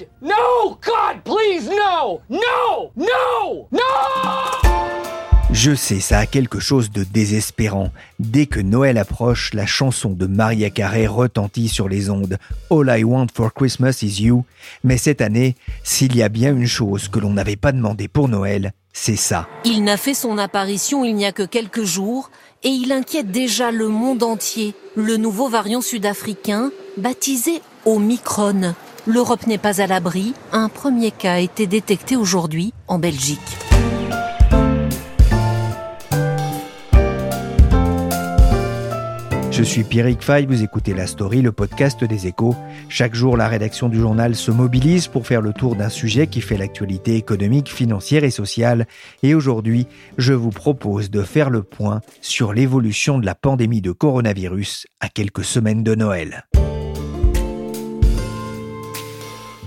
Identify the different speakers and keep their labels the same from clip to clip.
Speaker 1: God! No! God, please, no! No! No! No!
Speaker 2: Je sais, ça a quelque chose de désespérant. Dès que Noël approche, la chanson de Maria Carey retentit sur les ondes. All I Want for Christmas is You. Mais cette année, s'il y a bien une chose que l'on n'avait pas demandé pour Noël, c'est ça.
Speaker 3: Il n'a fait son apparition il n'y a que quelques jours et il inquiète déjà le monde entier. Le nouveau variant sud-africain, baptisé Omicron. L'Europe n'est pas à l'abri. Un premier cas a été détecté aujourd'hui en Belgique.
Speaker 2: Je suis Pierrick Fay, vous écoutez La Story, le podcast des échos. Chaque jour, la rédaction du journal se mobilise pour faire le tour d'un sujet qui fait l'actualité économique, financière et sociale. Et aujourd'hui, je vous propose de faire le point sur l'évolution de la pandémie de coronavirus à quelques semaines de Noël.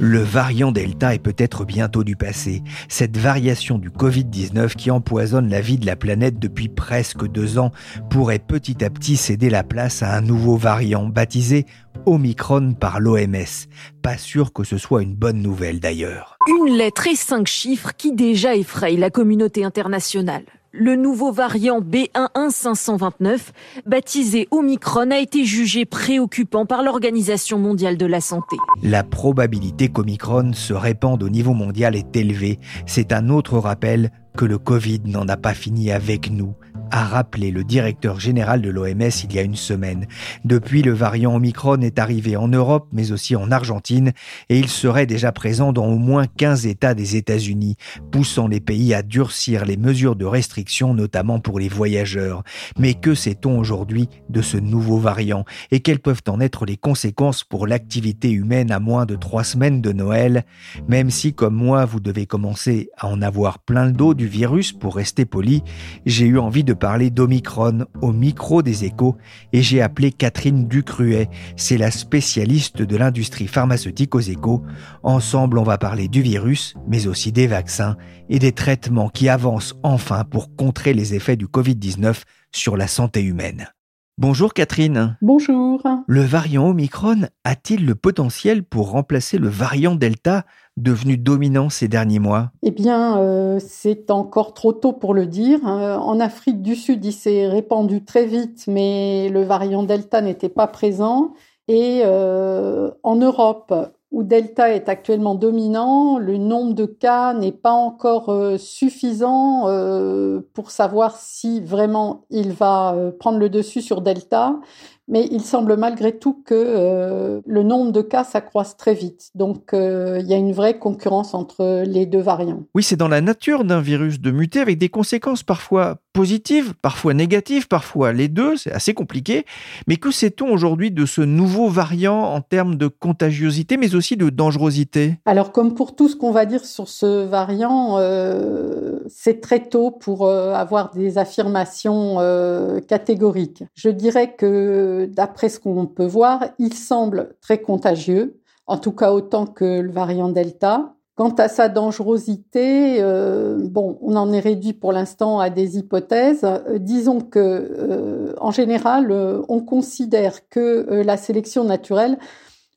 Speaker 2: Le variant Delta est peut-être bientôt du passé. Cette variation du Covid-19 qui empoisonne la vie de la planète depuis presque deux ans pourrait petit à petit céder la place à un nouveau variant baptisé Omicron par l'OMS. Pas sûr que ce soit une bonne nouvelle d'ailleurs.
Speaker 4: Une lettre et cinq chiffres qui déjà effrayent la communauté internationale. Le nouveau variant B11529, baptisé Omicron, a été jugé préoccupant par l'Organisation mondiale de la santé.
Speaker 2: La probabilité qu'Omicron se répande au niveau mondial est élevée. C'est un autre rappel que le Covid n'en a pas fini avec nous, a rappelé le directeur général de l'OMS il y a une semaine. Depuis, le variant Omicron est arrivé en Europe, mais aussi en Argentine, et il serait déjà présent dans au moins 15 États des États-Unis, poussant les pays à durcir les mesures de restriction, notamment pour les voyageurs. Mais que sait-on aujourd'hui de ce nouveau variant, et quelles peuvent en être les conséquences pour l'activité humaine à moins de trois semaines de Noël, même si, comme moi, vous devez commencer à en avoir plein le dos du virus pour rester poli, j'ai eu envie de parler d'Omicron au micro des échos et j'ai appelé Catherine Ducruet. C'est la spécialiste de l'industrie pharmaceutique aux échos. Ensemble, on va parler du virus, mais aussi des vaccins et des traitements qui avancent enfin pour contrer les effets du Covid-19 sur la santé humaine. Bonjour Catherine.
Speaker 5: Bonjour.
Speaker 2: Le variant Omicron a-t-il le potentiel pour remplacer le variant Delta devenu dominant ces derniers mois?
Speaker 5: Eh bien, euh, c'est encore trop tôt pour le dire. Euh, en Afrique du Sud, il s'est répandu très vite, mais le variant Delta n'était pas présent. Et euh, en Europe, où Delta est actuellement dominant, le nombre de cas n'est pas encore euh, suffisant euh, pour savoir si vraiment il va euh, prendre le dessus sur Delta. Mais il semble malgré tout que le nombre de cas s'accroisse très vite. Donc il y a une vraie concurrence entre les deux variants.
Speaker 2: Oui, c'est dans la nature d'un virus de muter avec des conséquences parfois positives, parfois négatives, parfois les deux, c'est assez compliqué. Mais que sait-on aujourd'hui de ce nouveau variant en termes de contagiosité, mais aussi de dangerosité?
Speaker 5: Alors, comme pour tout ce qu'on va dire sur ce variant, euh, c'est très tôt pour euh, avoir des affirmations euh, catégoriques. Je dirais que, d'après ce qu'on peut voir, il semble très contagieux, en tout cas autant que le variant Delta. Quant à sa dangerosité, euh, bon, on en est réduit pour l'instant à des hypothèses. Euh, disons que, euh, en général, on considère que la sélection naturelle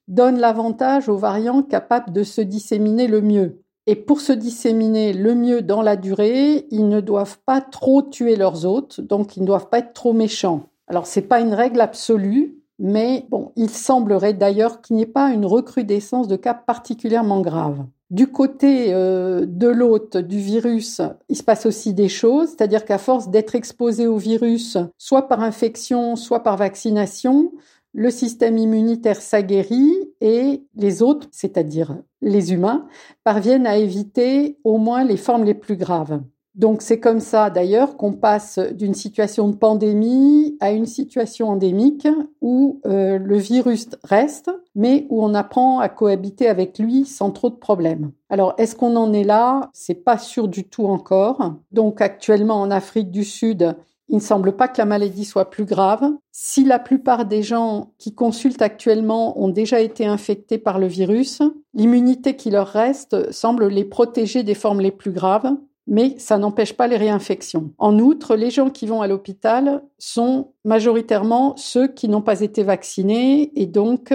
Speaker 5: donne l'avantage aux variants capables de se disséminer le mieux. Et pour se disséminer le mieux dans la durée, ils ne doivent pas trop tuer leurs hôtes, donc ils ne doivent pas être trop méchants. Alors c'est pas une règle absolue, mais bon, il semblerait d'ailleurs qu'il n'y ait pas une recrudescence de cas particulièrement graves. Du côté euh, de l'hôte du virus, il se passe aussi des choses, c'est-à-dire qu'à force d'être exposé au virus, soit par infection, soit par vaccination, le système immunitaire s'aguerrit et les autres, c'est-à-dire les humains, parviennent à éviter au moins les formes les plus graves. Donc c'est comme ça d'ailleurs qu'on passe d'une situation de pandémie à une situation endémique où euh, le virus reste, mais où on apprend à cohabiter avec lui sans trop de problèmes. Alors est-ce qu'on en est là? C'est pas sûr du tout encore. Donc actuellement en Afrique du Sud, il ne semble pas que la maladie soit plus grave. Si la plupart des gens qui consultent actuellement ont déjà été infectés par le virus, l'immunité qui leur reste semble les protéger des formes les plus graves, mais ça n'empêche pas les réinfections. En outre, les gens qui vont à l'hôpital sont majoritairement ceux qui n'ont pas été vaccinés et donc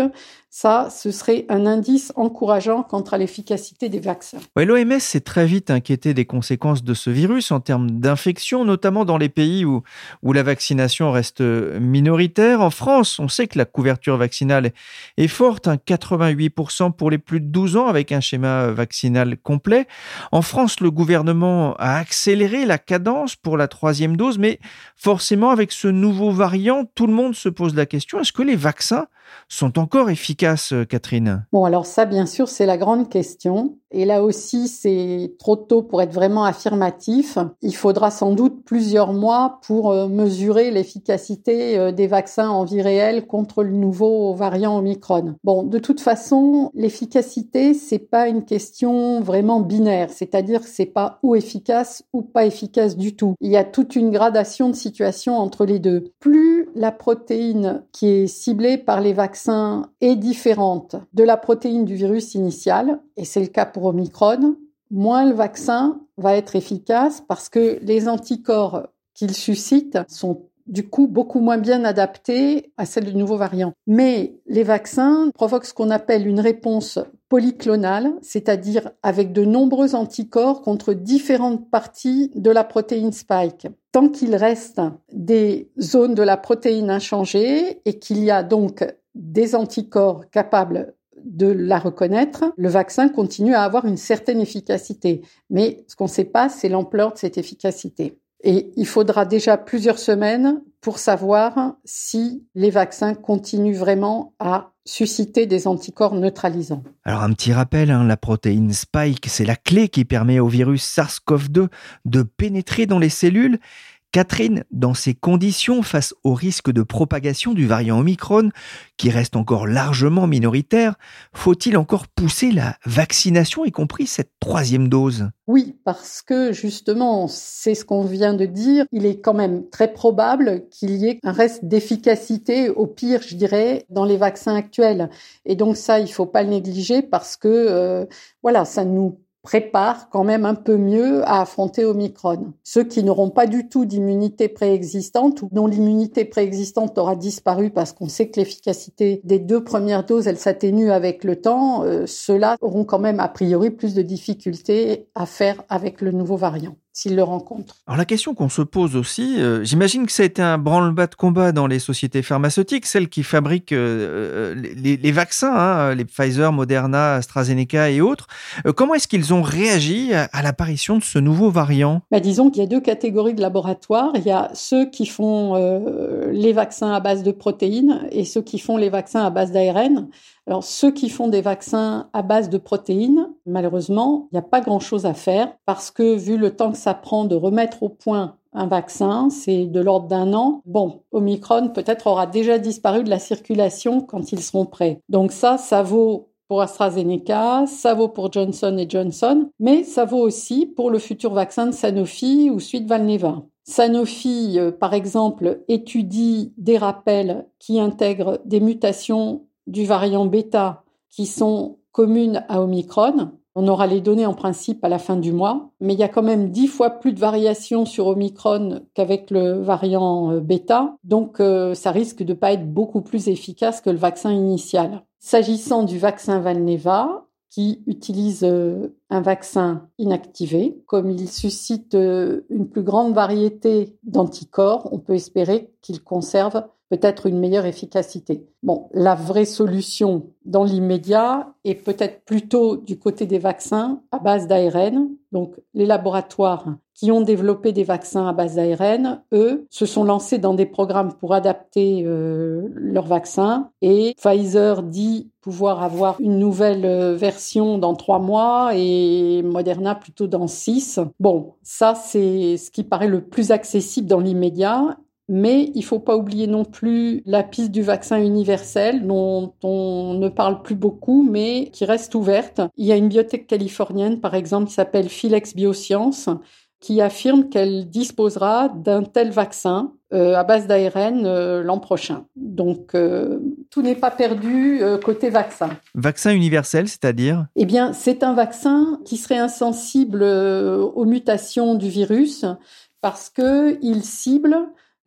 Speaker 5: ça, ce serait un indice encourageant à l'efficacité des vaccins.
Speaker 2: L'OMS s'est très vite inquiété des conséquences de ce virus en termes d'infection, notamment dans les pays où, où la vaccination reste minoritaire. En France, on sait que la couverture vaccinale est forte, 88% pour les plus de 12 ans avec un schéma vaccinal complet. En France, le gouvernement a accéléré la cadence pour la troisième dose, mais forcément avec ce nouveau variant, tout le monde se pose la question, est-ce que les vaccins sont encore efficaces, euh, Catherine?
Speaker 5: Bon, alors ça, bien sûr, c'est la grande question. Et là aussi, c'est trop tôt pour être vraiment affirmatif. Il faudra sans doute plusieurs mois pour euh, mesurer l'efficacité euh, des vaccins en vie réelle contre le nouveau variant Omicron. Bon, de toute façon, l'efficacité, c'est pas une question vraiment binaire, c'est-à-dire que c'est pas ou efficace ou pas efficace du tout. Il y a toute une gradation de situation entre les deux. Plus la protéine qui est ciblée par les vaccins est différente de la protéine du virus initial, et c'est le cas pour Omicron, moins le vaccin va être efficace parce que les anticorps qu'il suscite sont du coup beaucoup moins bien adaptés à celles du nouveau variant. Mais les vaccins provoquent ce qu'on appelle une réponse polyclonale, c'est-à-dire avec de nombreux anticorps contre différentes parties de la protéine spike. Tant qu'il reste des zones de la protéine inchangées et qu'il y a donc des anticorps capables de la reconnaître, le vaccin continue à avoir une certaine efficacité. Mais ce qu'on ne sait pas, c'est l'ampleur de cette efficacité. Et il faudra déjà plusieurs semaines pour savoir si les vaccins continuent vraiment à susciter des anticorps neutralisants.
Speaker 2: Alors un petit rappel, hein, la protéine Spike, c'est la clé qui permet au virus SARS-CoV-2 de pénétrer dans les cellules Catherine, dans ces conditions, face au risque de propagation du variant Omicron, qui reste encore largement minoritaire, faut-il encore pousser la vaccination, y compris cette troisième dose?
Speaker 5: Oui, parce que justement, c'est ce qu'on vient de dire, il est quand même très probable qu'il y ait un reste d'efficacité, au pire, je dirais, dans les vaccins actuels. Et donc ça, il faut pas le négliger parce que, euh, voilà, ça nous prépare quand même un peu mieux à affronter Omicron. Ceux qui n'auront pas du tout d'immunité préexistante ou dont l'immunité préexistante aura disparu parce qu'on sait que l'efficacité des deux premières doses, elle s'atténue avec le temps, euh, ceux-là auront quand même a priori plus de difficultés à faire avec le nouveau variant s'ils le rencontrent.
Speaker 2: Alors la question qu'on se pose aussi, euh, j'imagine que ça a été un branle-bas de combat dans les sociétés pharmaceutiques, celles qui fabriquent euh, euh, les, vaccins, hein, les Pfizer, Moderna, AstraZeneca et autres. comment est-ce qu'ils ont réagi à, l'apparition de ce nouveau variant?
Speaker 5: Bah, Disons qu'il y a deux catégories de laboratoires. Il y a ceux qui font les vaccins à base de protéines et ceux qui font les vaccins à base d'ARN. Alors, ceux qui font des vaccins à base de protéines, malheureusement, il n'y a pas grand-chose à faire parce que vu le temps que ça prend de remettre au point un vaccin, c'est de l'ordre d'un an. Bon, Omicron peut-être aura déjà disparu de la circulation quand ils seront prêts. Donc ça, ça vaut pour AstraZeneca, ça vaut pour Johnson Johnson, mais ça vaut aussi pour le futur vaccin de Sanofi ou suite Valneva. Sanofi, euh, par exemple, étudie des rappels qui intègrent des mutations du variant bêta qui sont communes à Omicron. On aura les données en principe à la fin du mois, mais il y a quand même dix fois plus de variations sur Omicron qu'avec le variant euh, bêta, donc euh, ça risque de pas être beaucoup plus efficace que le vaccin initial. S'agissant du vaccin Valneva, qui utilise euh, un vaccin inactivé. Comme il suscite une plus grande variété d'anticorps, on peut espérer qu'il conserve peut-être une meilleure efficacité. Bon, la vraie solution dans l'immédiat est peut-être plutôt du côté des vaccins à base d'ARN. Donc, les laboratoires qui ont développé des vaccins à base d'ARN, eux, se sont lancés dans des programmes pour adapter euh, leurs vaccins. Et Pfizer dit pouvoir avoir une nouvelle euh, version dans trois mois et Moderna plutôt dans six. Bon, ça, c'est ce qui paraît le plus accessible dans l'immédiat. Mais il faut pas oublier non plus la piste du vaccin universel dont on ne parle plus beaucoup, mais qui reste ouverte. Il y a une biotech californienne, par exemple, qui s'appelle Philex Bioscience, qui affirme qu'elle disposera d'un tel vaccin euh, à base d'ARN euh, l'an prochain. Donc euh, tout n'est pas perdu côté vaccin.
Speaker 2: Vaccin universel, c'est-à-dire?
Speaker 5: Eh bien, c'est un vaccin qui serait insensible aux mutations du virus parce que il cible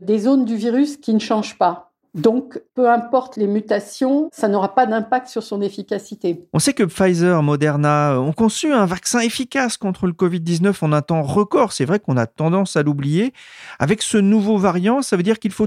Speaker 5: des zones du virus qui ne changent pas. Donc, peu importe les mutations, ça n'aura pas d'impact sur son efficacité.
Speaker 2: On sait que Pfizer, Moderna ont conçu un vaccin efficace contre le Covid-19 en un temps record. C'est vrai qu'on a tendance à l'oublier. Avec ce nouveau variant, ça veut dire qu'il faut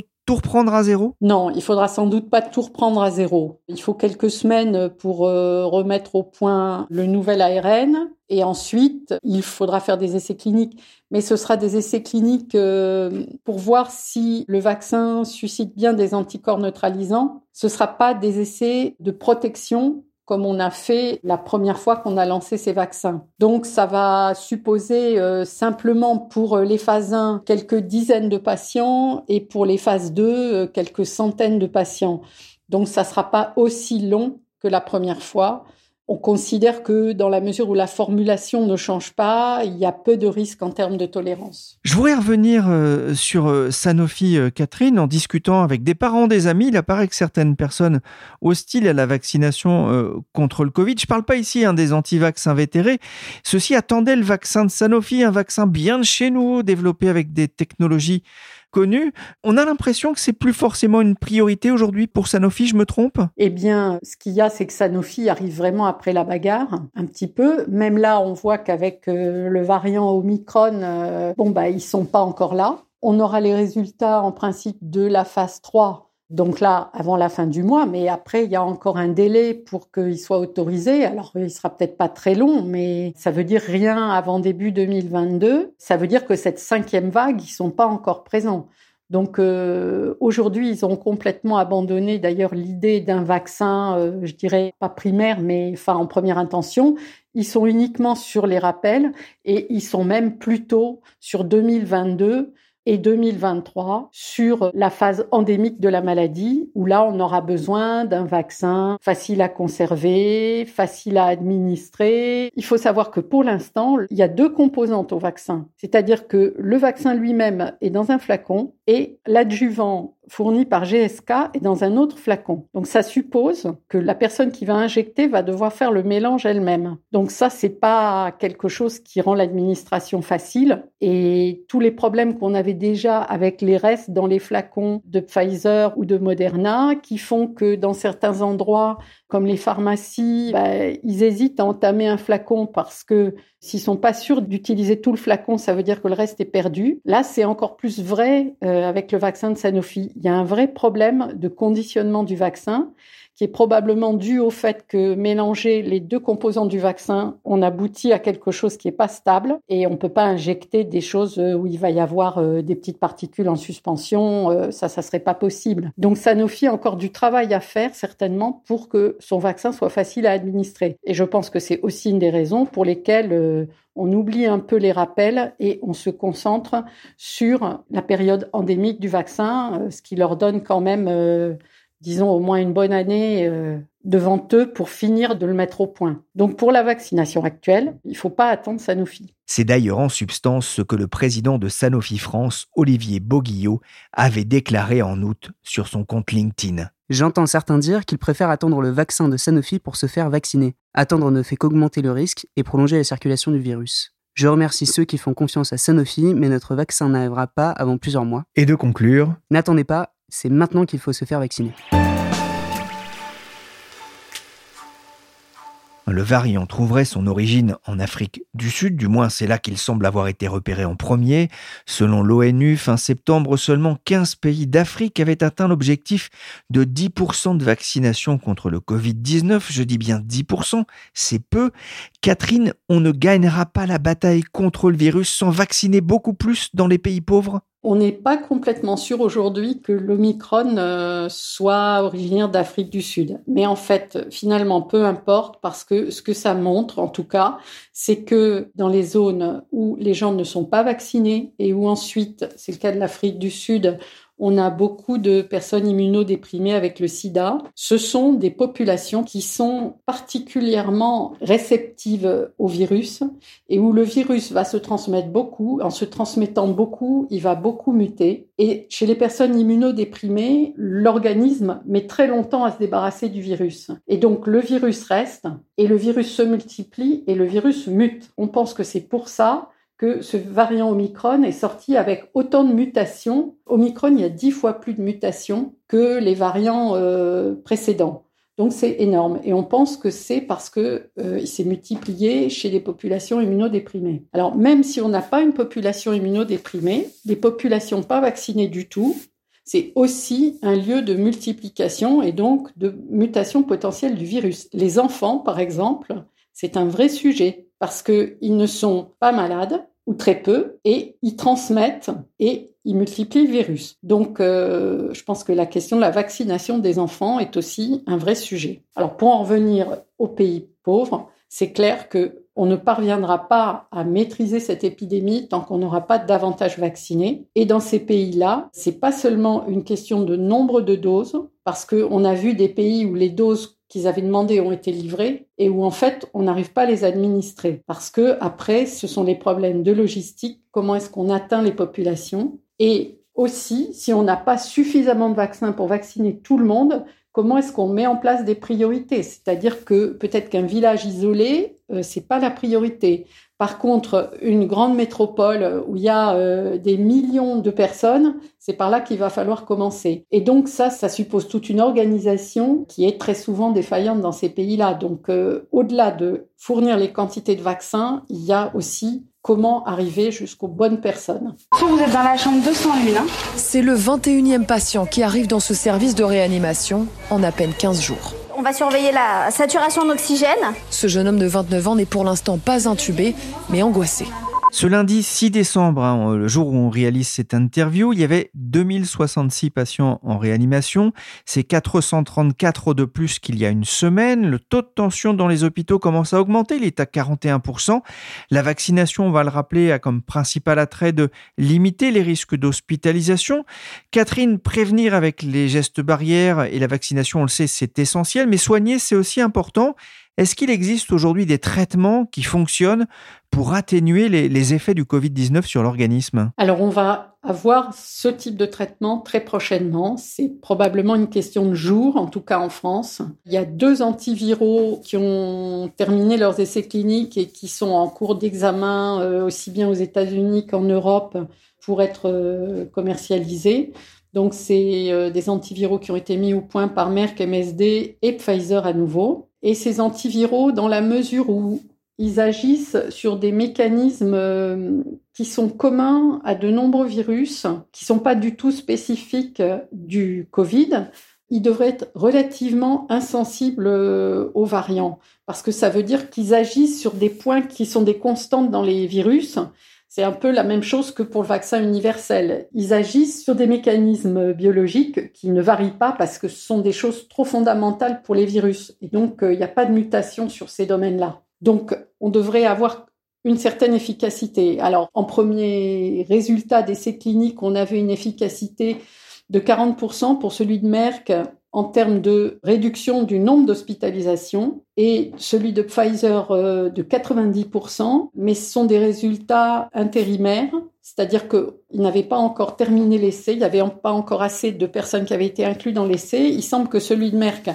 Speaker 2: à zéro?
Speaker 5: Non, il faudra sans doute pas tout reprendre à zéro. Il faut quelques semaines pour euh, remettre au point le nouvel ARN et ensuite il faudra faire des essais cliniques. Mais ce sera des essais cliniques euh, pour voir si le vaccin suscite bien des anticorps neutralisants. Ce sera pas des essais de protection comme on a fait la première fois qu'on a lancé ces vaccins. Donc ça va supposer euh, simplement pour les phases 1 quelques dizaines de patients et pour les phases 2 euh, quelques centaines de patients. Donc ça sera pas aussi long que la première fois on considère que dans la mesure où la formulation ne change pas, il y a peu de risques en termes de tolérance.
Speaker 2: Je voudrais revenir euh, sur euh, Sanofi, euh, Catherine, en discutant avec des parents, des amis. Il apparaît que certaines personnes hostiles à la vaccination contre le Covid, je ne parle pas ici hein, des anti-vax invétérés, ceux-ci attendaient le vaccin de Sanofi, un vaccin bien de chez nous, développé avec des technologies connu. On a l'impression que c'est plus forcément une priorité aujourd'hui pour Sanofi, je me trompe?
Speaker 5: Eh bien, ce qu'il y a, c'est que Sanofi arrive vraiment après la bagarre, un petit peu. Même là, on voit qu'avec euh, le variant Omicron, euh, bon, bah, ils sont pas encore là. On aura les résultats, en principe, de la phase 3 donc là, avant la fin du mois, mais après, il y a encore un délai pour qu'il soit autorisé. Alors, il sera peut-être pas très long, mais ça veut dire rien avant début 2022. Ça veut dire que cette cinquième vague, ils sont pas encore présents. Donc euh, aujourd'hui, ils ont complètement abandonné d'ailleurs l'idée d'un vaccin, euh, je dirais pas primaire, mais enfin en première intention. Ils sont uniquement sur les rappels et ils sont même plutôt sur 2022 et 2023 sur la phase endémique de la maladie, où là, on aura besoin d'un vaccin facile à conserver, facile à administrer. Il faut savoir que pour l'instant, il y a deux composantes au vaccin. C'est-à-dire que le vaccin lui-même est dans un flacon et l'adjuvant fourni par GSK est dans un autre flacon. Donc ça suppose que la personne qui va injecter va devoir faire le mélange elle-même. Donc ça c'est pas quelque chose qui rend l'administration facile et tous les problèmes qu'on avait déjà avec les restes dans les flacons de Pfizer ou de Moderna qui font que dans certains endroits comme les pharmacies, bah, ils hésitent à entamer un flacon parce que s'ils sont pas sûrs d'utiliser tout le flacon, ça veut dire que le reste est perdu. Là, c'est encore plus vrai euh, avec le vaccin de Sanofi. Il y a un vrai problème de conditionnement du vaccin qui est probablement dû au fait que mélanger les deux composants du vaccin, on aboutit à quelque chose qui est pas stable et on peut pas injecter des choses euh, où il va y avoir euh, des petites particules en suspension, euh, ça, ça serait pas possible. Donc Sanofi a encore du travail à faire certainement pour que son vaccin soit facile à administrer. Et je pense que c'est aussi une des raisons pour lesquelles on oublie un peu les rappels et on se concentre sur la période endémique du vaccin, ce qui leur donne quand même disons, au moins une bonne année euh, devant eux pour finir de le mettre au point. Donc pour la vaccination actuelle, il ne faut pas attendre Sanofi.
Speaker 2: C'est d'ailleurs en substance ce que le président de Sanofi France, Olivier Boguillot, avait déclaré en août sur son compte LinkedIn.
Speaker 6: J'entends certains dire qu'ils préfèrent attendre le vaccin de Sanofi pour se faire vacciner. Attendre ne fait qu'augmenter le risque et prolonger la circulation du virus. Je remercie ceux qui font confiance à Sanofi, mais notre vaccin n'arrivera pas avant plusieurs mois.
Speaker 2: Et de conclure
Speaker 6: N'attendez pas, c'est maintenant qu'il faut se faire vacciner.
Speaker 2: Le variant trouverait son origine en Afrique du Sud, du moins c'est là qu'il semble avoir été repéré en premier. Selon l'ONU, fin septembre, seulement 15 pays d'Afrique avaient atteint l'objectif de 10% de vaccination contre le Covid-19. Je dis bien 10%, c'est peu. Catherine, on ne gagnera pas la bataille contre le virus sans vacciner beaucoup plus dans les pays pauvres?
Speaker 5: On n'est pas complètement sûr aujourd'hui que l'Omicron euh, soit originaire d'Afrique du Sud. Mais en fait, finalement, peu importe parce que ce que ça montre, en tout cas, c'est que dans les zones où les gens ne sont pas vaccinés et où ensuite, c'est le cas de l'Afrique du Sud, on a beaucoup de personnes immunodéprimées avec le sida. Ce sont des populations qui sont particulièrement réceptives au virus et où le virus va se transmettre beaucoup. En se transmettant beaucoup, il va beaucoup muter. Et chez les personnes immunodéprimées, l'organisme met très longtemps à se débarrasser du virus. Et donc le virus reste et le virus se multiplie et le virus mute. On pense que c'est pour ça que ce variant Omicron est sorti avec autant de mutations. Omicron, il y a dix fois plus de mutations que les variants euh, précédents. Donc c'est énorme. Et on pense que c'est parce que euh, il s'est multiplié chez les populations immunodéprimées. Alors même si on n'a pas une population immunodéprimée, les populations pas vaccinées du tout, c'est aussi un lieu de multiplication et donc de mutation potentielle du virus. Les enfants, par exemple, c'est un vrai sujet parce qu'ils ne sont pas malades ou très peu et ils transmettent et ils multiplient le virus. Donc, euh, je pense que la question de la vaccination des enfants est aussi un vrai sujet. Alors, pour en revenir aux pays pauvres, c'est clair que on ne parviendra pas à maîtriser cette épidémie tant qu'on n'aura pas davantage vaccinés. Et dans ces pays-là, c'est pas seulement une question de nombre de doses, parce qu'on a vu des pays où les doses qu'ils avaient demandé ont été livrés et où en fait on n'arrive pas à les administrer parce que après ce sont les problèmes de logistique, comment est-ce qu'on atteint les populations et aussi si on n'a pas suffisamment de vaccins pour vacciner tout le monde, comment est-ce qu'on met en place des priorités? C'est-à-dire que peut-être qu'un village isolé, euh, c'est pas la priorité. Par contre, une grande métropole où il y a euh, des millions de personnes, c'est par là qu'il va falloir commencer. Et donc ça, ça suppose toute une organisation qui est très souvent défaillante dans ces pays-là. Donc euh, au-delà de fournir les quantités de vaccins, il y a aussi comment arriver jusqu'aux bonnes personnes.
Speaker 7: Vous êtes dans la chambre 201. Hein
Speaker 8: c'est le 21e patient qui arrive dans ce service de réanimation en à peine 15 jours.
Speaker 7: On va surveiller la saturation en oxygène.
Speaker 8: Ce jeune homme de 29 ans n'est pour l'instant pas intubé, mais angoissé.
Speaker 2: Ce lundi 6 décembre, hein, le jour où on réalise cette interview, il y avait 2066 patients en réanimation. C'est 434 de plus qu'il y a une semaine. Le taux de tension dans les hôpitaux commence à augmenter. Il est à 41%. La vaccination, on va le rappeler, a comme principal attrait de limiter les risques d'hospitalisation. Catherine, prévenir avec les gestes barrières et la vaccination, on le sait, c'est essentiel. Mais soigner, c'est aussi important. Est-ce qu'il existe aujourd'hui des traitements qui fonctionnent pour atténuer les, effets du Covid-19 sur l'organisme?
Speaker 5: Alors on va avoir ce type de traitement très prochainement. C'est probablement une question de jours, en tout cas en France. Il y a deux antiviraux qui ont terminé leurs essais cliniques et qui sont en cours d'examen euh, aussi bien aux États-Unis qu'en Europe pour être euh, commercialisés. Donc, c'est euh, des antiviraux qui ont été mis au point par Merck, MSD et Pfizer à nouveau. Et ces antiviraux, dans la mesure où ils agissent sur des mécanismes euh, qui sont communs à de nombreux virus, qui sont pas du tout spécifiques du Covid, ils devraient être relativement insensibles euh, aux variants, parce que ça veut dire qu'ils agissent sur des points qui sont des constantes dans les virus c'est un peu la même chose que pour le vaccin universel. Ils agissent sur des mécanismes biologiques qui ne varient pas parce que ce sont des choses trop fondamentales pour les virus. Et donc, euh, il n'y a pas de mutation sur ces domaines-là. Donc, on devrait avoir une certaine efficacité. Alors, en premier résultat d'essais cliniques, on avait une efficacité de 40% pour celui de Merck en termes de réduction du nombre d'hospitalisations et celui de Pfizer euh, de 90%, mais ce sont des résultats intérimaires, c'est-à-dire qu'ils n'avaient pas encore terminé l'essai, il n'y avait pas encore assez de personnes qui avaient été incluses dans l'essai. Il semble que celui de Merck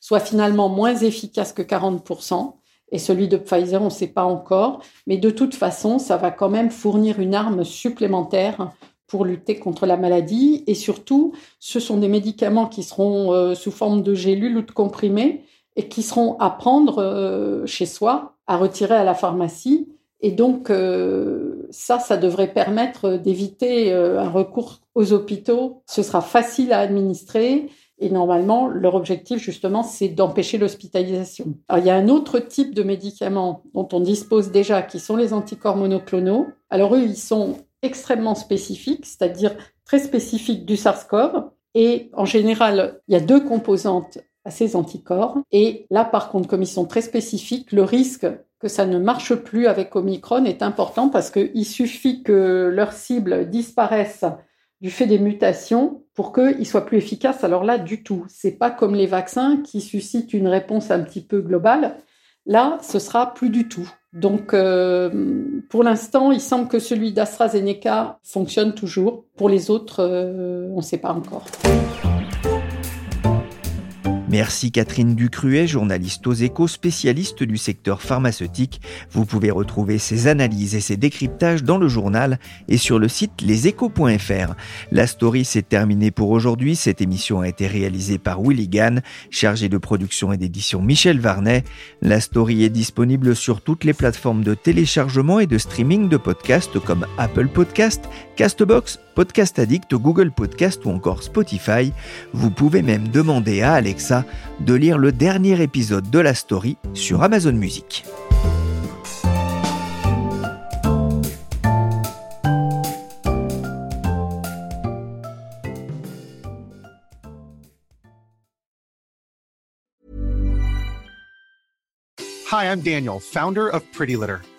Speaker 5: soit finalement moins efficace que 40%. Et celui de Pfizer, on ne sait pas encore. Mais de toute façon, ça va quand même fournir une arme supplémentaire pour lutter contre la maladie. Et surtout, ce sont des médicaments qui seront euh, sous forme de gélules ou de comprimés. et qui seront à prendre euh, chez soi, à retirer à la pharmacie. Et donc, euh, ça, ça devrait permettre d'éviter euh, un recours aux hôpitaux. Ce sera facile à administrer. Et normalement, leur objectif, justement, c'est d'empêcher l'hospitalisation. Alors, il y a un autre type de médicaments dont on dispose déjà, qui sont les anticorps monoclonaux. Alors, eux, ils sont extrêmement spécifiques, c'est-à-dire très spécifiques du SARS-CoV. Et en général, il y a deux composantes à ces anticorps. Et là, par contre, comme ils sont très spécifiques, le risque que ça ne marche plus avec Omicron est important parce qu'il suffit que leur cible disparaisse du fait des mutations pour qu'ils soient plus efficaces. Alors là, du tout. C'est pas comme les vaccins qui suscitent une réponse un petit peu globale. Là, ce sera plus du tout. Donc, euh, pour l'instant, il semble que celui d'AstraZeneca fonctionne toujours. Pour les autres, euh, on ne sait pas encore.
Speaker 2: Merci Catherine Ducruet, journaliste aux échos, spécialiste du secteur pharmaceutique. Vous pouvez retrouver ses analyses et ses décryptages dans le journal et sur le site leséchos.fr. La story s'est terminée pour aujourd'hui. Cette émission a été réalisée par Willy Gann, chargé de production et d'édition Michel Varnet. La story est disponible sur toutes les plateformes de téléchargement et de streaming de podcasts comme Apple Podcast, Castbox, Podcast Addict, Google Podcast ou encore Spotify. Vous pouvez même demander à Alexa de lire le dernier épisode de la story sur Amazon Music.
Speaker 9: Hi, I'm Daniel, founder of Pretty Litter.